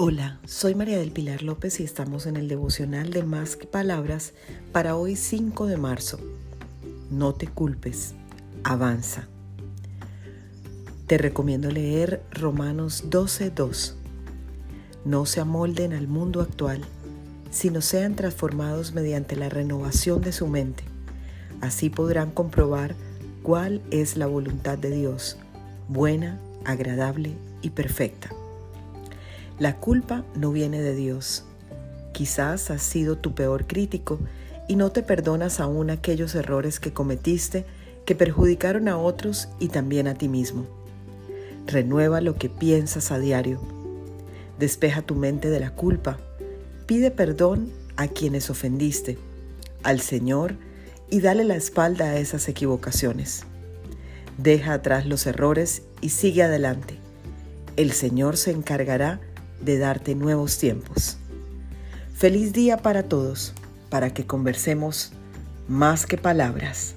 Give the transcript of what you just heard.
Hola, soy María del Pilar López y estamos en el devocional de Más que Palabras para hoy 5 de marzo. No te culpes, avanza. Te recomiendo leer Romanos 12:2. No se amolden al mundo actual, sino sean transformados mediante la renovación de su mente. Así podrán comprobar cuál es la voluntad de Dios, buena, agradable y perfecta. La culpa no viene de Dios. Quizás has sido tu peor crítico y no te perdonas aún aquellos errores que cometiste que perjudicaron a otros y también a ti mismo. Renueva lo que piensas a diario. Despeja tu mente de la culpa. Pide perdón a quienes ofendiste, al Señor y dale la espalda a esas equivocaciones. Deja atrás los errores y sigue adelante. El Señor se encargará de darte nuevos tiempos. Feliz día para todos, para que conversemos más que palabras.